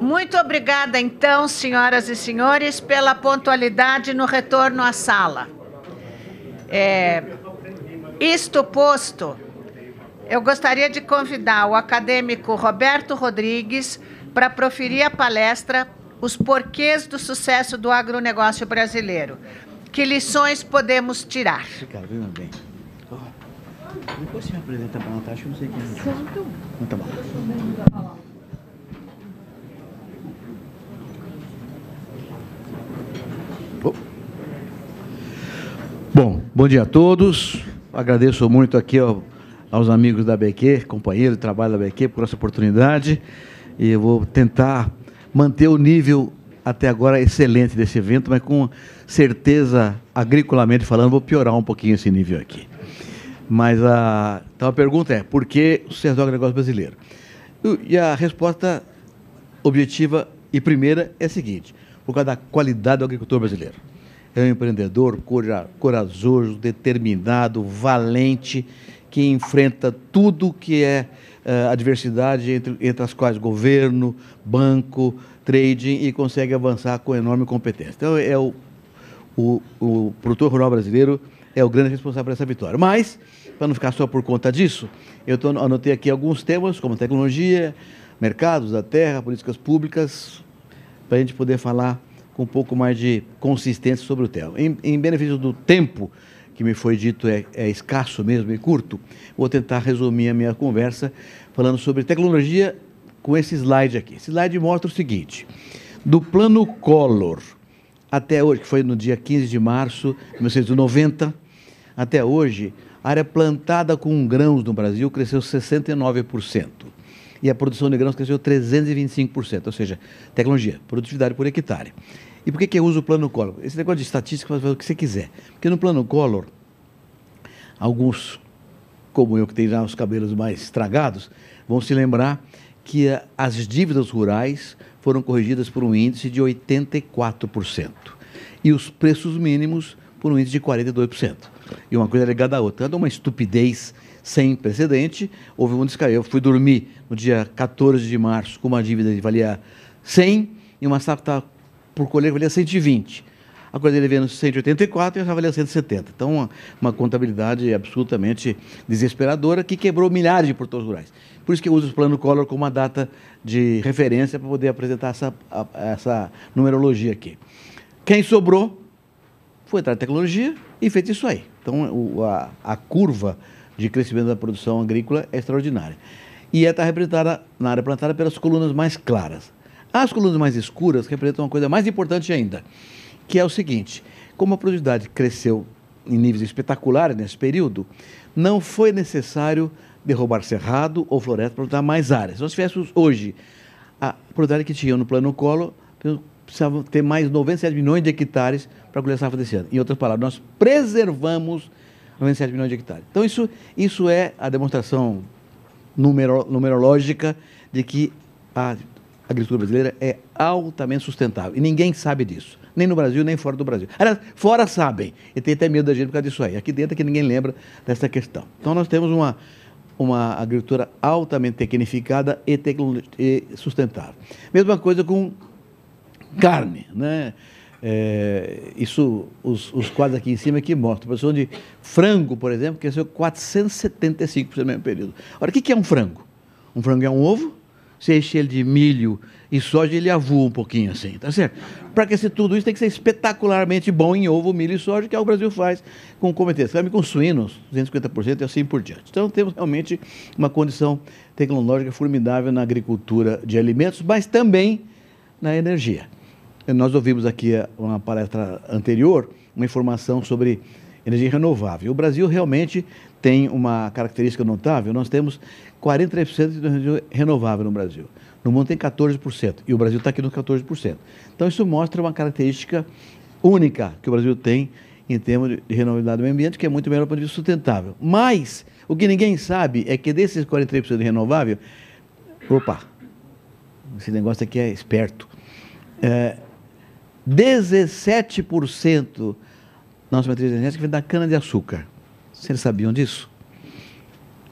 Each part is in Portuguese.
Muito obrigada, então, senhoras e senhores, pela pontualidade no retorno à sala. É, isto posto, eu gostaria de convidar o acadêmico Roberto Rodrigues para proferir a palestra Os Porquês do Sucesso do Agronegócio Brasileiro. Que lições podemos tirar? Ricardo, venha bem. Depois você apresenta para a Natasha, eu não sei quem é. Não, tá bom. Bom, bom dia a todos. Agradeço muito aqui ao, aos amigos da BQ, companheiros de trabalho da BQ, por essa oportunidade. E eu vou tentar manter o nível até agora excelente desse evento, mas com certeza, agriculamente falando, vou piorar um pouquinho esse nível aqui. Mas a, então a pergunta é: por que o do agronegócio brasileiro? E a resposta objetiva e primeira é a seguinte: por causa da qualidade do agricultor brasileiro é um empreendedor corajoso, determinado, valente, que enfrenta tudo que é uh, adversidade, entre, entre as quais governo, banco, trading, e consegue avançar com enorme competência. Então, é o, o, o produtor rural brasileiro é o grande responsável por essa vitória. Mas, para não ficar só por conta disso, eu tô, anotei aqui alguns temas, como tecnologia, mercados da terra, políticas públicas, para a gente poder falar com um pouco mais de consistência sobre o tema. Em, em benefício do tempo que me foi dito é, é, escasso mesmo e curto, vou tentar resumir a minha conversa falando sobre tecnologia com esse slide aqui. Esse slide mostra o seguinte: do plano Collor até hoje, que foi no dia 15 de março de 1990, até hoje, a área plantada com grãos no Brasil cresceu 69% e a produção de grãos cresceu 325%, ou seja, tecnologia, produtividade por hectare. E por que, que eu uso o plano Collor? Esse negócio de estatística pode fazer o que você quiser. Porque no plano Collor, alguns, como eu que tenho já os cabelos mais estragados, vão se lembrar que as dívidas rurais foram corrigidas por um índice de 84%. E os preços mínimos por um índice de 42%. E uma coisa ligada à outra. Então, uma estupidez sem precedente. Houve um descaio. Eu fui dormir no dia 14 de março com uma dívida que valia 100 e uma safra por colher valia 120. A colheita veio 184 e já valia 170. Então, uma, uma, contabilidade absolutamente desesperadora que quebrou milhares de produtores rurais. Por isso que eu uso o plano Collor como uma data de referência para poder apresentar essa, essa numerologia aqui. Quem sobrou foi entrar tecnologia e fez isso aí. Então, o, a, a curva de crescimento da produção agrícola é extraordinária. E está representada na área plantada pelas colunas mais claras. As colunas mais escuras representam uma coisa mais importante ainda, que é o seguinte: como a produtividade cresceu em níveis espetaculares nesse período, não foi necessário derrubar cerrado ou floresta para dar mais áreas. Se nós tivéssemos hoje a produtividade que tinha no plano colo, precisavam ter mais 97 milhões de hectares para colher a safra desse ano. Em outras palavras, nós preservamos 97 milhões de hectares. Então, isso, isso é a demonstração numero, numerológica de que a agricultura brasileira é altamente sustentável. E ninguém sabe disso. Nem no Brasil, nem fora do Brasil. Aliás, fora sabem. E tem até medo da gente por causa disso aí. Aqui dentro é que ninguém lembra dessa questão. Então nós temos uma, uma agricultura altamente tecnificada e, e sustentável. Mesma coisa com carne. Né? É, isso, os, os, quadros aqui em cima aqui mostram. A produção de frango, por exemplo, cresceu 475% no mesmo período. Ora, o que é um frango? Um frango é um ovo você enche ele de milho e soja, ele avua um pouquinho assim, tá certo? Para aquecer tudo isso tem que ser espetacularmente bom em ovo, milho e soja, que é o Brasil faz com. Também com suínos, 250% e assim por diante. Então temos realmente uma condição tecnológica formidável na agricultura de alimentos, mas também na energia. Nós ouvimos aqui uma palestra anterior uma informação sobre energia renovável. O Brasil realmente tem uma característica notável, nós temos 43% de energia renovável no Brasil. No mundo tem 14%, e o Brasil está aqui nos 14%. Então isso mostra uma característica única que o Brasil tem em termos de renovabilidade do meio ambiente, que é muito melhor para o sustentável. Mas, o que ninguém sabe é que desses 43% de renovável, opa, esse negócio aqui é esperto, é, 17% da nossa matriz energética vem da cana-de-açúcar. Vocês sabiam disso?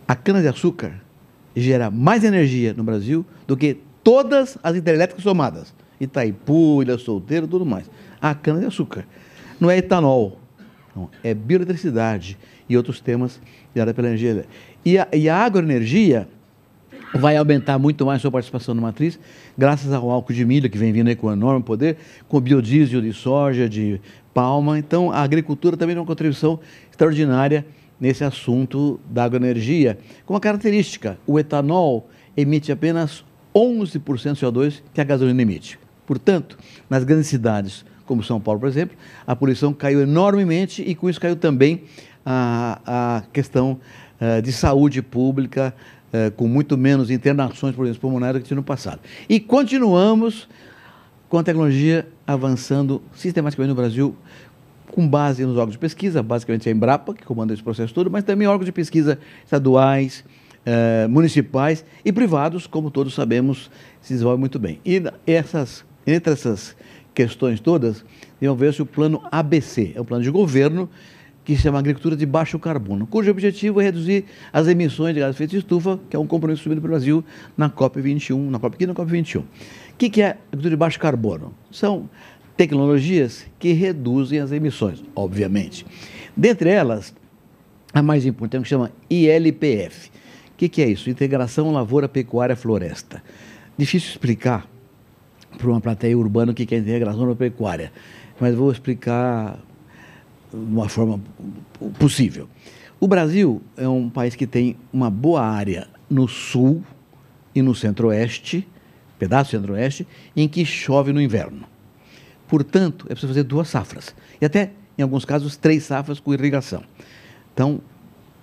A cana-de-açúcar gera mais energia no Brasil do que todas as hidrelétricas somadas. Itaipu, Ilha Solteira, tudo mais. A cana-de-açúcar. Não é etanol, não, é bioeletricidade e outros temas gerados pela energia. E a, e a agroenergia vai aumentar muito mais sua participação na matriz, graças ao álcool de milho, que vem vindo aí com enorme poder, com biodiesel de soja, de palma. Então, a agricultura também tem uma contribuição extraordinária nesse assunto da agroenergia, com uma característica: o etanol emite apenas 11% de CO2 que a gasolina emite. Portanto, nas grandes cidades, como São Paulo, por exemplo, a poluição caiu enormemente e com isso caiu também a, a questão uh, de saúde pública, uh, com muito menos internações por exemplo, pulmonares do que tinha no passado. E continuamos com a tecnologia avançando sistematicamente no Brasil, com base nos órgãos de pesquisa, basicamente a Embrapa, que comanda esse processo todo, mas também órgãos de pesquisa estaduais, eh, municipais e privados, como todos sabemos, se desenvolvem muito bem. E essas, entre essas questões todas, desenvolveu-se o plano ABC, é um plano de governo que se chama Agricultura de Baixo Carbono, cujo objetivo é reduzir as emissões de gases de efeito de estufa, que é um compromisso assumido pelo Brasil na COP21, na COP15 e na COP21. O que é agricultura de baixo carbono? São tecnologias que reduzem as emissões, obviamente. Dentre elas, a mais importante que chama ILPF. O que, que é isso? Integração Lavoura Pecuária Floresta. Difícil explicar para uma plateia urbana o que é integração pecuária, mas vou explicar de uma forma possível. O Brasil é um país que tem uma boa área no sul e no centro-oeste, pedaço centro-oeste, em que chove no inverno. Portanto, é preciso fazer duas safras. E até, em alguns casos, três safras com irrigação. Então,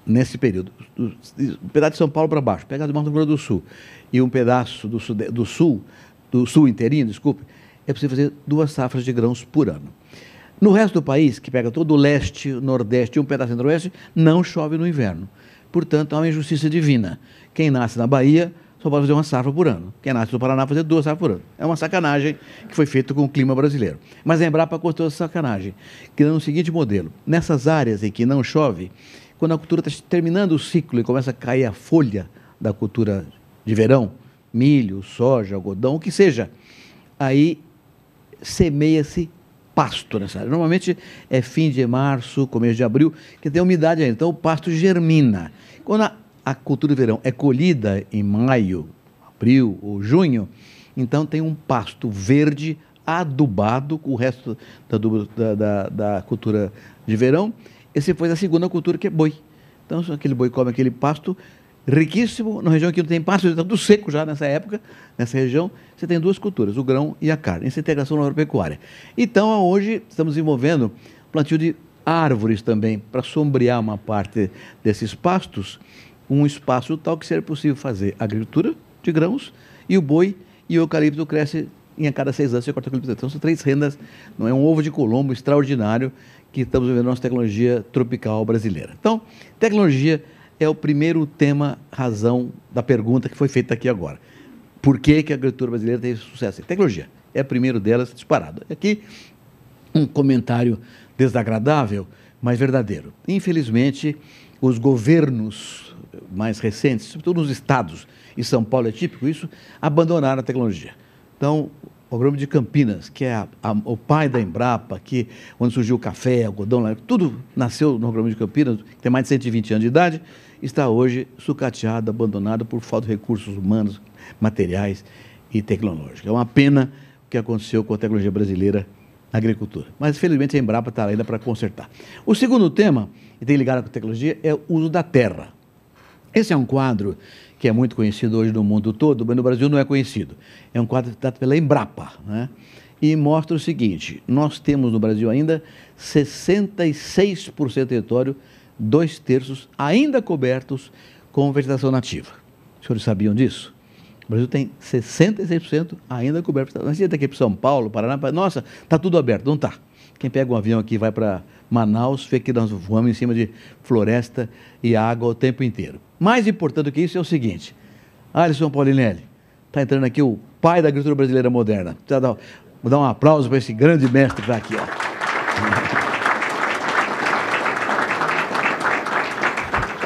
nesse período, um pedaço de São Paulo para baixo, pega do Mato Grosso do Sul e um pedaço do, sul, do sul, do sul inteirinho, desculpe, é preciso fazer duas safras de grãos por ano. No resto do país, que pega todo o leste, nordeste e um pedaço centro-oeste, não chove no inverno. Portanto, há uma injustiça divina. Quem nasce na Bahia só pode fazer uma safra por ano. Quem nasce no Paraná fazer duas safras por ano. É uma sacanagem que foi feita com o clima brasileiro. Mas a Embrapa cortou essa sacanagem, criando o seguinte modelo. Nessas áreas em que não chove, quando a cultura está terminando o ciclo e começa a cair a folha da cultura de verão, milho, soja, algodão, o que seja, aí semeia-se pasto nessa área. Normalmente é fim de março, começo de abril, que tem umidade ainda. Então o pasto germina. Quando a a cultura de verão é colhida em maio, abril ou junho, então tem um pasto verde adubado com o resto da, da, da, da cultura de verão. Esse foi a segunda cultura, que é boi. Então, aquele boi come aquele pasto riquíssimo, na região que não tem pasto, está tudo seco já nessa época, nessa região, você tem duas culturas, o grão e a carne, essa integração agropecuária. Então, hoje, estamos desenvolvendo plantio de árvores também, para sombrear uma parte desses pastos, um espaço tal que seria possível fazer agricultura de grãos e o boi e o eucalipto cresce em a cada seis anos você corta eucalipto. Então são três rendas, não é um ovo de colombo extraordinário que estamos vivendo na nossa tecnologia tropical brasileira. Então, tecnologia é o primeiro tema, razão da pergunta que foi feita aqui agora. Por que, que a agricultura brasileira teve sucesso? Tecnologia é o primeiro delas disparado. Aqui um comentário desagradável, mas verdadeiro. Infelizmente, os governos mais recentes, sobretudo nos estados, e São Paulo é típico isso, abandonaram a tecnologia. Então, o programa de Campinas, que é a, a, o pai da Embrapa, que, onde surgiu o café, algodão, tudo nasceu no programa de Campinas, que tem mais de 120 anos de idade, está hoje sucateado, abandonado por falta de recursos humanos, materiais e tecnológicos. É uma pena o que aconteceu com a tecnologia brasileira na agricultura. Mas, felizmente, a Embrapa está ainda para consertar. O segundo tema, e tem ligado com a tecnologia, é o uso da terra. Esse é um quadro que é muito conhecido hoje no mundo todo, mas no Brasil não é conhecido. É um quadro dado pela Embrapa, né? e mostra o seguinte: nós temos no Brasil ainda 66% do território, dois terços ainda cobertos com vegetação nativa. Os senhores sabiam disso? O Brasil tem 66% ainda coberto. Nós ia aqui para São Paulo, Paraná, nossa, está tudo aberto. Não está. Quem pega um avião aqui vai para Manaus, vê que nós voamos em cima de floresta e água o tempo inteiro. Mais importante do que isso é o seguinte: Alisson Paulinelli, está entrando aqui o pai da agricultura brasileira moderna. Vou dar um aplauso para esse grande mestre que está aqui. Ó.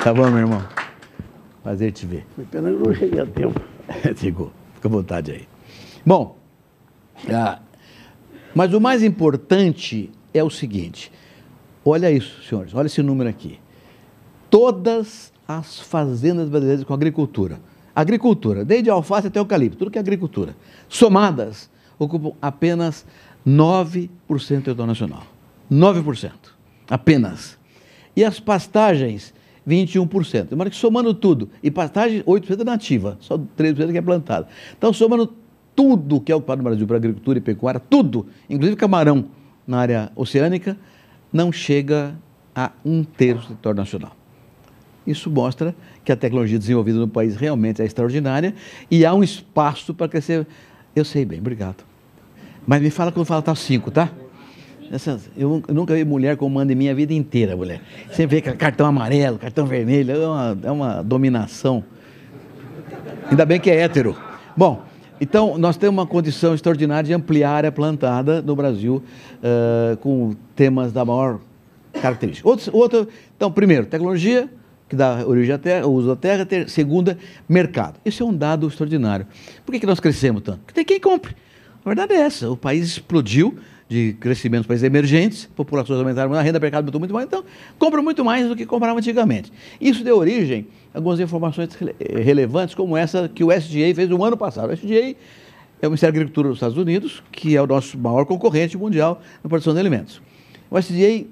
Tá bom, meu irmão? Prazer te ver. Foi pena que eu não cheguei a tempo. Chegou. Fica à vontade aí. Bom, ah, mas o mais importante é o seguinte: olha isso, senhores, olha esse número aqui. Todas as fazendas brasileiras com agricultura, agricultura, desde alface até eucalipto, tudo que é agricultura, somadas, ocupam apenas 9% do território nacional. 9%. Apenas. E as pastagens, 21%. Mas somando tudo, e pastagem, 8% é nativa, só 3% que é plantada. Então, somando tudo que é ocupado no Brasil para agricultura e pecuária, tudo, inclusive camarão na área oceânica, não chega a um terço do território nacional. Isso mostra que a tecnologia desenvolvida no país realmente é extraordinária e há um espaço para crescer. Eu sei bem, obrigado. Mas me fala quando fala tá cinco, tá? Eu nunca vi mulher como manda em minha vida inteira, mulher. Você vê cartão amarelo, cartão vermelho, é uma, é uma dominação. Ainda bem que é hétero. Bom, então, nós temos uma condição extraordinária de ampliar a área plantada no Brasil uh, com temas da maior característica. Outro, outro, então, primeiro, tecnologia, que dá origem à terra, o uso da terra. Ter, segunda, mercado. Esse é um dado extraordinário. Por que, que nós crescemos tanto? Porque tem quem compre. A verdade é essa. O país explodiu de crescimento dos países emergentes, populações aumentaram, a renda per capita aumentou muito mais, então compram muito mais do que compravam antigamente. Isso deu origem a algumas informações relevantes, como essa que o SDA fez no ano passado. O SDA é o Ministério da Agricultura dos Estados Unidos, que é o nosso maior concorrente mundial na produção de alimentos. O SDA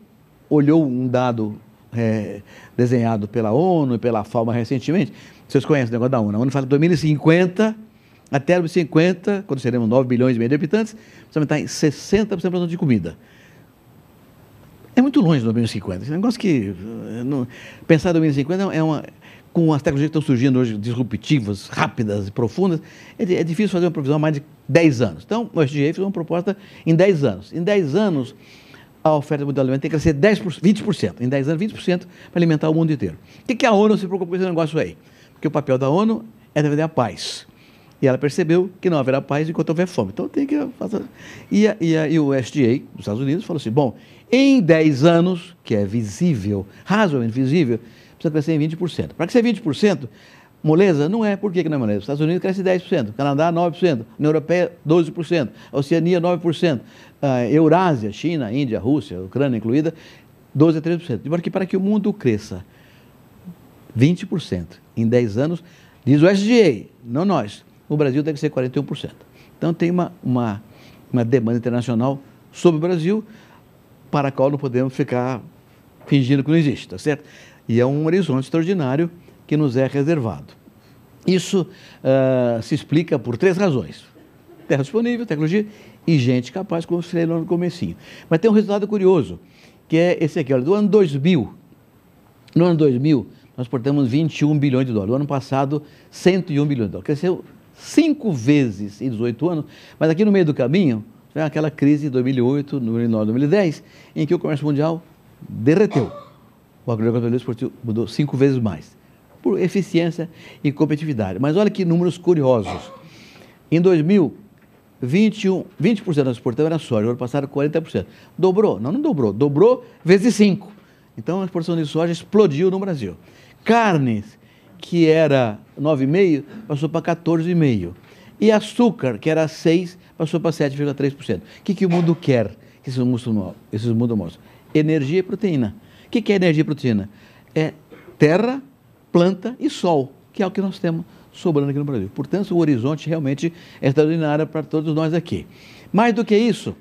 olhou um dado é, desenhado pela ONU e pela FAO recentemente. Vocês conhecem o negócio da ONU. A ONU fala que 2050 até 2050, quando seremos 9 bilhões e meio de habitantes, vamos aumentar em 60% a produção de comida. É muito longe de 2050. Esse negócio que. Eh, não, pensar em 2050 é uma. Com as tecnologias que estão surgindo hoje, disruptivas, rápidas e profundas, é, é difícil fazer uma previsão mais de 10 anos. Então, o SGA fez uma proposta em 10 anos. Em 10 anos, a oferta mundial de alimentos tem que crescer 10%, 20%. Em 10 anos, 20% para alimentar o mundo inteiro. Por que, que a ONU se preocupa com esse negócio aí? Porque o papel da ONU é defender a paz. E ela percebeu que não haverá paz enquanto houver fome. Então tem que fazer. E, a, e, a, e o SDA dos Estados Unidos falou assim: bom, em 10 anos, que é visível, razoavelmente visível, precisa crescer em 20%. Para crescer 20%, moleza não é. Por que, que não é moleza? Os Estados Unidos cresce 10%, Canadá 9%, União Europeia 12%, Oceania 9%, a Eurásia, China, Índia, Rússia, Ucrânia incluída, 12% a 13%. De modo que para que o mundo cresça 20% em 10 anos, diz o SDA, não nós, no Brasil deve ser 41%. Então tem uma, uma, uma demanda internacional sobre o Brasil, para a qual não podemos ficar fingindo que não existe, tá certo? E é um horizonte extraordinário que nos é reservado. Isso uh, se explica por três razões. Terra disponível, tecnologia e gente capaz, como eu falei no comecinho. Mas tem um resultado curioso, que é esse aqui, olha, do ano 2000, no ano 2000, nós exportamos 21 bilhões de dólares. No ano passado, 101 bilhões de dólares. Cresceu cinco vezes em 18 anos, mas aqui no meio do caminho, foi aquela crise de 2008, 2009, 2010, em que o comércio mundial derreteu. O agronegócio esportivo mudou cinco vezes mais, por eficiência e competitividade. Mas olha que números curiosos. Em 2000, 21, 20% da exportação era soja, no ano passado 40%. Dobrou? Não, não dobrou, dobrou vezes 5. Então a exportação de soja explodiu no Brasil. Carnes, que era 9,5%, passou para 14,5%. E açúcar, que era 6%, passou para 7,3%. O que, que o mundo quer? Que esses mundos, esses? Energia e proteína. O que, que é energia e proteína? É terra, planta e sol, que é o que nós temos sobrando aqui no Brasil. Portanto, o horizonte realmente é extraordinário para todos nós aqui. Mais do que isso,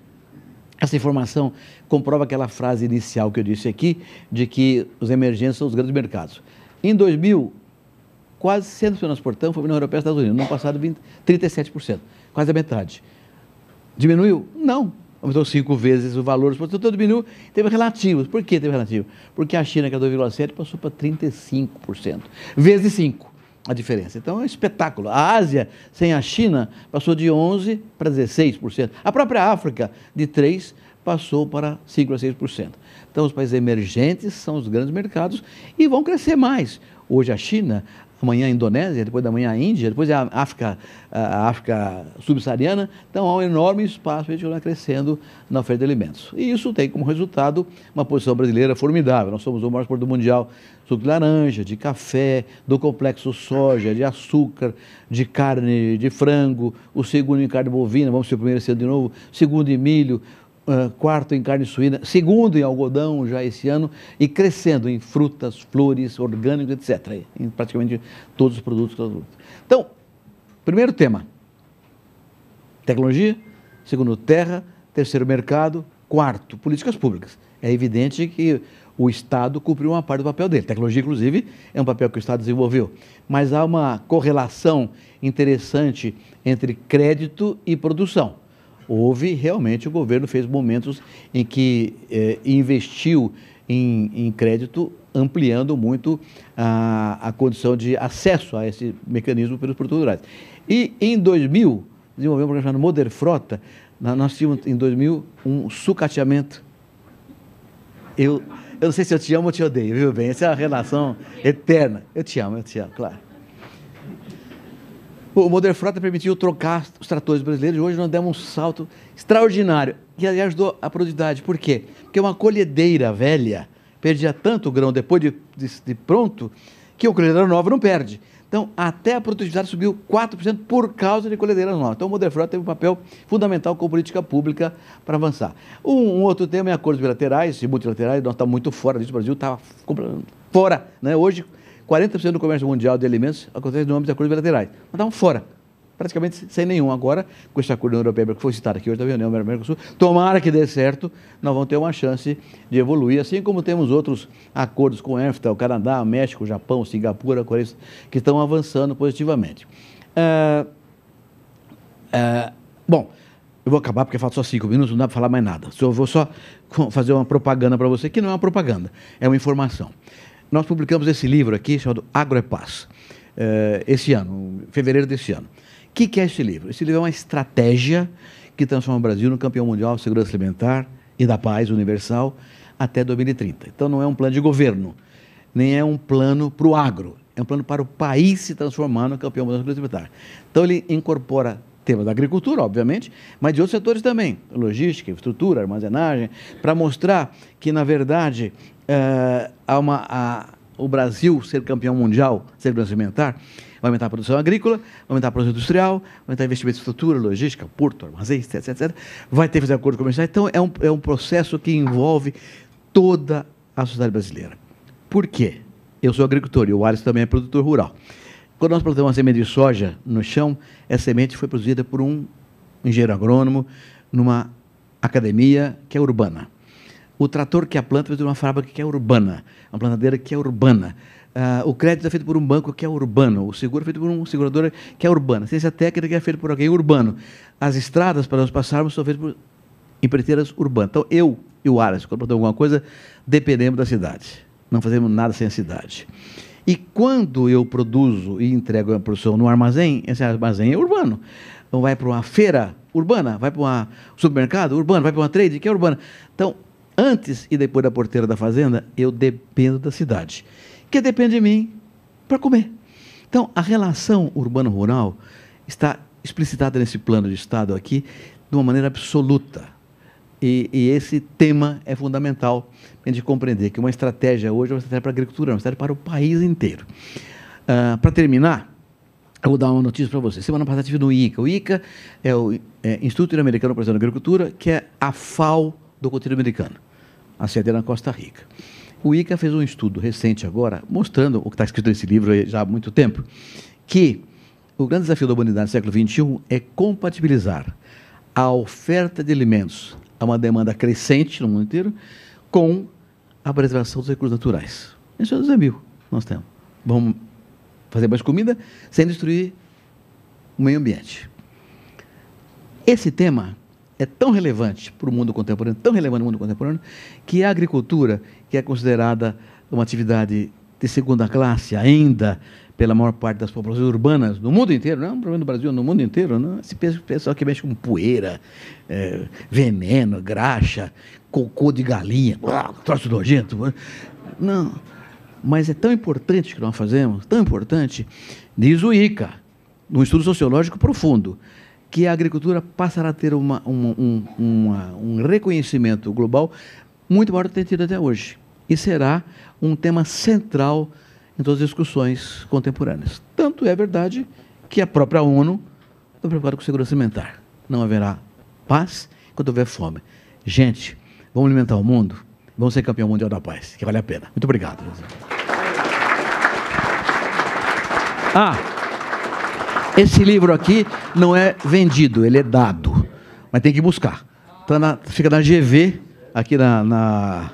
essa informação comprova aquela frase inicial que eu disse aqui, de que os emergentes são os grandes mercados. Em 2000, quase 100% do transportão foi União Europeia e Estados Unidos. No ano passado, 20, 37%, quase a metade. Diminuiu? Não. Aumentou cinco vezes o valor do transportador, diminuiu, teve relativos. Por que teve relativo? Porque a China, que é 2,7%, passou para 35%, vezes 5 a diferença. Então é um espetáculo. A Ásia, sem a China, passou de 11% para 16%. A própria África, de 3% passou para 5% a 6%. Então os países emergentes são os grandes mercados e vão crescer mais. Hoje a China amanhã a Indonésia, depois da manhã a Índia, depois a África, a África subsaariana. Então há um enorme espaço para a gente continuar crescendo na oferta de alimentos. E isso tem como resultado uma posição brasileira formidável. Nós somos o maior exportador mundial de suco de laranja, de café, do complexo soja, de açúcar, de carne de frango, o segundo em carne bovina, vamos ser o primeiro ano de novo, segundo em milho, Quarto em carne suína, segundo em algodão já esse ano e crescendo em frutas, flores, orgânicos, etc. Em praticamente todos os produtos. Então, primeiro tema, tecnologia, segundo terra, terceiro mercado, quarto, políticas públicas. É evidente que o Estado cumpriu uma parte do papel dele. Tecnologia, inclusive, é um papel que o Estado desenvolveu. Mas há uma correlação interessante entre crédito e produção houve realmente o governo fez momentos em que eh, investiu em, em, crédito, ampliando muito a, a condição de acesso a esse mecanismo pelos produtores rurais. E em 2000, desenvolvemos um programa chamado Moder Frota, nós tínhamos em 2000 um sucateamento. Eu, eu não sei se eu te amo ou te odeio, viu bem? Essa é uma relação eterna. Eu te amo, eu te amo, claro. O Modern Frota permitiu trocar os tratores brasileiros e hoje nós demos um salto extraordinário e ajudou a produtividade. Por quê? Porque uma colhedeira velha perdia tanto grão depois de, de, de pronto que o colhedeira nova não perde. Então, até a produtividade subiu 4% por causa de colhedeiras novas. Então, o Modern Frota teve um papel fundamental com política pública para avançar. Um, um, outro tema é acordos bilaterais e multilaterais. Nós estamos muito fora disso. O Brasil estava fora. Né? Hoje, 40% do comércio mundial de alimentos acontece no âmbito de acordos bilaterais. Nós estamos fora, praticamente sem nenhum. Agora, com esse acordo europeia que foi citado aqui hoje, da União América do Sul, tomara que dê certo, nós vamos ter uma chance de evoluir, assim como temos outros acordos com o EFTA, o Canadá, o México, o Japão, Singapura, Coreia, que estão avançando positivamente. É, é, bom, eu vou acabar porque falta só cinco minutos, não dá para falar mais nada. Eu vou só fazer uma propaganda para você, que não é uma propaganda, é uma informação. Nós publicamos esse livro aqui, chamado Agro é Paz, eh, esse ano, fevereiro desse ano. O que, que é esse livro? Esse livro é uma estratégia que transforma o Brasil no campeão mundial de segurança alimentar e da paz universal até 2030. Então não é um plano de governo, nem é um plano para o agro, é um plano para o país se transformar no campeão mundial de segurança alimentar. Então ele incorpora temas da agricultura, obviamente, mas de outros setores também, logística, infraestrutura, armazenagem, para mostrar que, na verdade, é, há uma, a, o Brasil ser campeão mundial segurança alimentar, vai aumentar a produção agrícola, vai aumentar a produção industrial, vai aumentar investimento em estrutura, logística, porto, armazéns, etc, etc. Vai ter que fazer acordo comercial. Então, é um, é um processo que envolve toda a sociedade brasileira. Por quê? Eu sou agricultor e o Alisson também é produtor rural. Quando nós plantamos uma semente de soja no chão, essa semente foi produzida por um engenheiro agrônomo numa academia que é urbana. O trator que a planta é de uma fábrica que é urbana, uma plantadeira que é urbana. Uh, o crédito é feito por um banco que é urbano, o seguro é feito por um segurador que é urbano, a ciência técnica é feita por alguém urbano. As estradas para nós passarmos são feitas por empreiteiras urbanas. Então, eu e o Aras, quando plantamos alguma coisa, dependemos da cidade. Não fazemos nada sem a cidade. E quando eu produzo e entrego a produção no armazém, esse armazém é urbano. Então, vai para uma feira urbana, vai para um supermercado urbano, vai para uma trade que é urbana. Então, antes e depois da porteira da fazenda, eu dependo da cidade, que depende de mim para comer. Então, a relação urbano-rural está explicitada nesse plano de Estado aqui de uma maneira absoluta. E, e esse tema é fundamental para a gente compreender que uma estratégia hoje é uma estratégia para a agricultura, uma estratégia para o país inteiro. Uh, para terminar, eu vou dar uma notícia para você. Semana passada tive no ICA. O ICA é o é, Instituto Interamericano para a Agricultura, que é a FAO do continente americano a sede na Costa Rica. O ICA fez um estudo recente agora, mostrando o que está escrito nesse livro já há muito tempo, que o grande desafio da humanidade no século XXI é compatibilizar a oferta de alimentos a uma demanda crescente no mundo inteiro com a preservação dos recursos naturais. Esse é o desafio que nós temos. Vamos fazer mais comida sem destruir o meio ambiente. Esse tema é tão relevante para o mundo contemporâneo, tão relevante no mundo contemporâneo, que a agricultura, que é considerada uma atividade de segunda classe ainda pela maior parte das populações urbanas no mundo inteiro, não é um problema do Brasil, no mundo inteiro, não. esse pessoal que mexe com poeira, é, veneno, graxa, cocô de galinha, troço nojento, não. Mas é tão importante que nós fazemos, tão importante, diz o ICA, num estudo sociológico profundo, que a agricultura passará a ter uma, uma, um, uma, um reconhecimento global muito maior do que tem tido até hoje. E será um tema central em todas as discussões contemporâneas. Tanto é verdade que a própria ONU está preocupada com segurança alimentar. Não haverá paz enquanto houver fome. Gente, vamos alimentar o mundo? Vamos ser campeão mundial da paz, que vale a pena. Muito obrigado. Ah, esse livro aqui não é vendido, ele é dado, mas tem que buscar. Tá na, fica na GV, aqui na, na,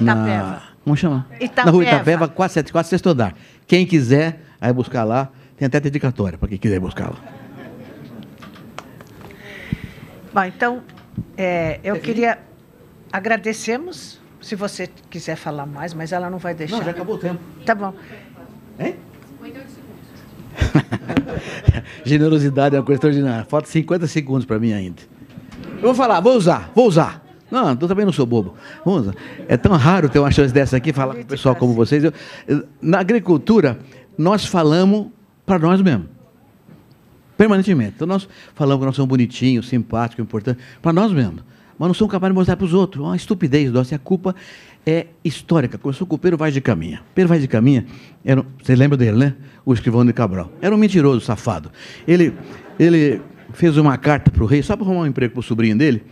na como chama? Itapeva. Na rua Itapeva, 474, sexto andar. Quem quiser, aí buscar lá. Tem até dedicatória para quem quiser buscar lá. Bom, então, é, eu queria... Agradecemos, se você quiser falar mais, mas ela não vai deixar. Não, já acabou o tempo. Tá bom. Hein? Generosidade é uma coisa extraordinária. Falta 50 segundos para mim ainda. Eu vou falar, vou usar, vou usar. Não, eu também não sou bobo. Vamos, é tão raro ter uma chance dessa aqui, falar com o pessoal como vocês. Eu, na agricultura, nós falamos para nós mesmos. Permanentemente. Então, nós falamos que nós somos bonitinhos, simpáticos, importantes, para nós mesmos. Mas não somos capazes de mostrar para os outros. Uma estupidez nossa. E a culpa é histórica. Começou com o Pedro Vaz de Caminha. Pedro Vaz de Caminha, era, você lembra dele, né? O escrivão de Cabral. Era um mentiroso, safado. Ele, ele fez uma carta para o rei, só para arrumar um emprego para o sobrinho dele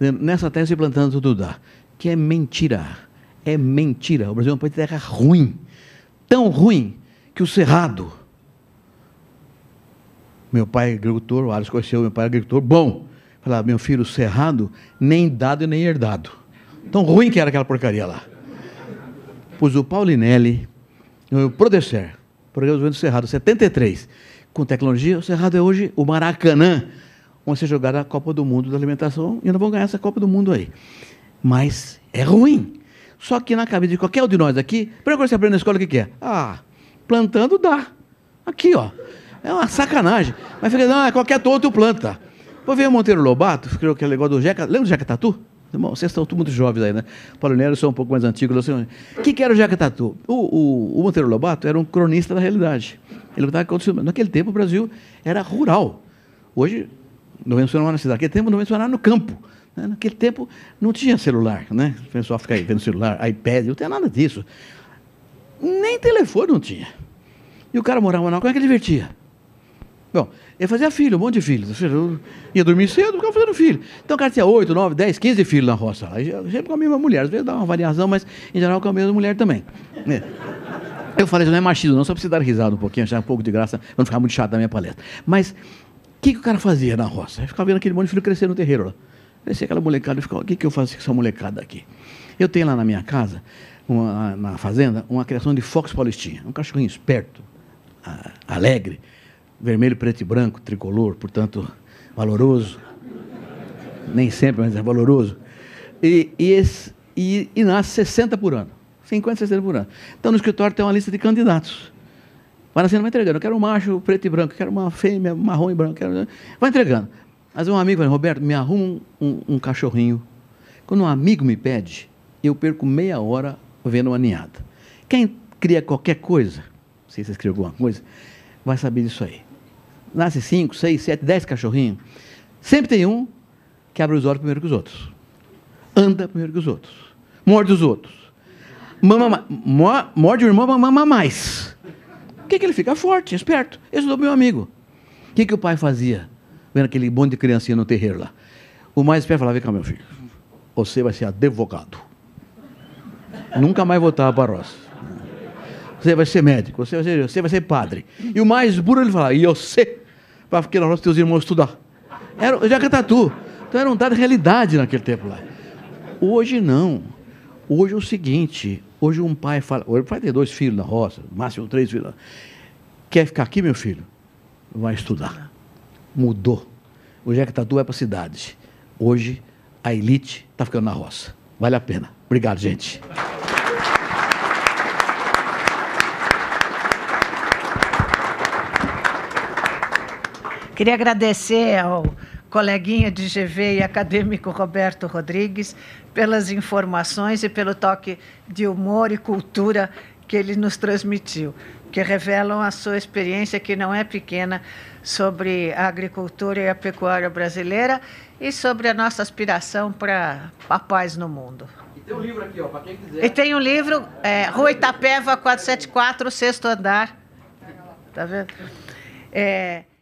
nessa terra se plantando tudo dá. Que é mentira. É mentira. O Brasil é um país de terra ruim. Tão ruim que o Cerrado. Meu pai é agricultor, o Ares conheceu meu pai é agricultor, bom. Falava, meu filho, o Cerrado, nem dado nem herdado. Tão ruim que era aquela porcaria lá. Pus o Paulinelli, o Prodecer, Programa do Cerrado, 73. Com tecnologia, o Cerrado é hoje o Maracanã vão ser jogados a Copa do Mundo da alimentação e não vão ganhar essa Copa do Mundo aí. Mas é ruim. Só que na cabeça de qualquer um de nós aqui, coisa que você aprende na escola, o que, que é? Ah, plantando dá. Aqui, ó. É uma sacanagem. Mas fica, não, é qualquer outro planta. Vou ver o Monteiro Lobato, que aquele negócio do Jeca. Lembra do Jeca Tatu? Irmão, vocês estão muito jovens aí, né? Paulo Nero, eu sou um pouco mais antigo. O que, que era o Jeca Tatu? O, o, o Monteiro Lobato era um cronista da realidade. Ele estava acontecendo. Naquele tempo o Brasil era rural. Hoje não funcionava na cidade. Naquele tempo não funcionava no campo. Né? Naquele tempo não tinha celular, né? O pessoal fica aí vendo celular, iPad, não tinha nada disso. Nem telefone não tinha. E o cara morava na como é que ele divertia? Bom, ele fazia filho, um monte de filhos. Ia dormir cedo, ficava fazendo filho. Então o cara tinha 8, 9, 10, 15 filhos na roça. Aí, sempre com a mesma mulher. Às vezes dá uma variação, mas em geral com a mesma mulher também. É. Eu falei, isso não é machismo, não, só precisa dar risada um pouquinho, achar um pouco de graça, para não ficar muito chato na minha palestra. Mas que, que o cara fazia na roça? Ficava vendo aquele monte de filho crescer no terreiro lá. Crescia aquela molecada e ficava, o que, que eu faço com essa molecada aqui? Eu tenho lá na minha casa, uma, na fazenda, uma criação de Fox Paulistinha. Um cachorrinho esperto, alegre, vermelho, preto e branco, tricolor, portanto, valoroso. Nem sempre, mas é valoroso. E, e, esse, e, e nasce 60 por ano. 50, 60 por ano. Então, no escritório tem uma lista de candidatos. Vai nascendo, vai entregando. Eu quero um macho preto e branco, quero uma fêmea marrom e branco. Quero... Vai entregando. Mas um amigo Roberto, me arruma um, um, cachorrinho. Quando um amigo me pede, eu perco meia hora vendo uma ninhada. Quem cria qualquer coisa, não sei se escreveu alguma coisa, vai saber disso aí. Nasce cinco, seis, sete, dez cachorrinhos. Sempre tem um que abre os olhos primeiro que os outros. Anda primeiro que os outros. Morde os outros. Mama, morde o irmão, mama mais que, que ele fica? Forte, esperto. Esse é o meu amigo. O que, que o pai fazia? Vendo aquele bonde de criancinha no terreiro lá. O mais esperto falava: Vem cá, meu filho. Você vai ser advogado. Nunca mais voltava para a roça. Você vai ser médico, você vai ser, você vai ser padre. E o mais burro ele falava: E você? Para na roça teus irmãos estudar. Era, já que é tatu. Então era um dado de realidade naquele tempo lá. Hoje não. Hoje é o seguinte: Hoje um pai fala, hoje o pai tem dois filhos na roça, máximo três filhos. Quer ficar aqui, meu filho? Vai estudar. Mudou. Hoje que tatu é para a cidade. Hoje a elite está ficando na roça. Vale a pena. Obrigado, gente. Queria agradecer ao coleguinha de GV e acadêmico Roberto Rodrigues, pelas informações e pelo toque de humor e cultura que ele nos transmitiu, que revelam a sua experiência, que não é pequena, sobre a agricultura e a pecuária brasileira e sobre a nossa aspiração para a paz no mundo. E tem um livro aqui, ó, para quem quiser. E tem um livro, é, Rua Itapeva, 474, sexto andar. Tá vendo? É,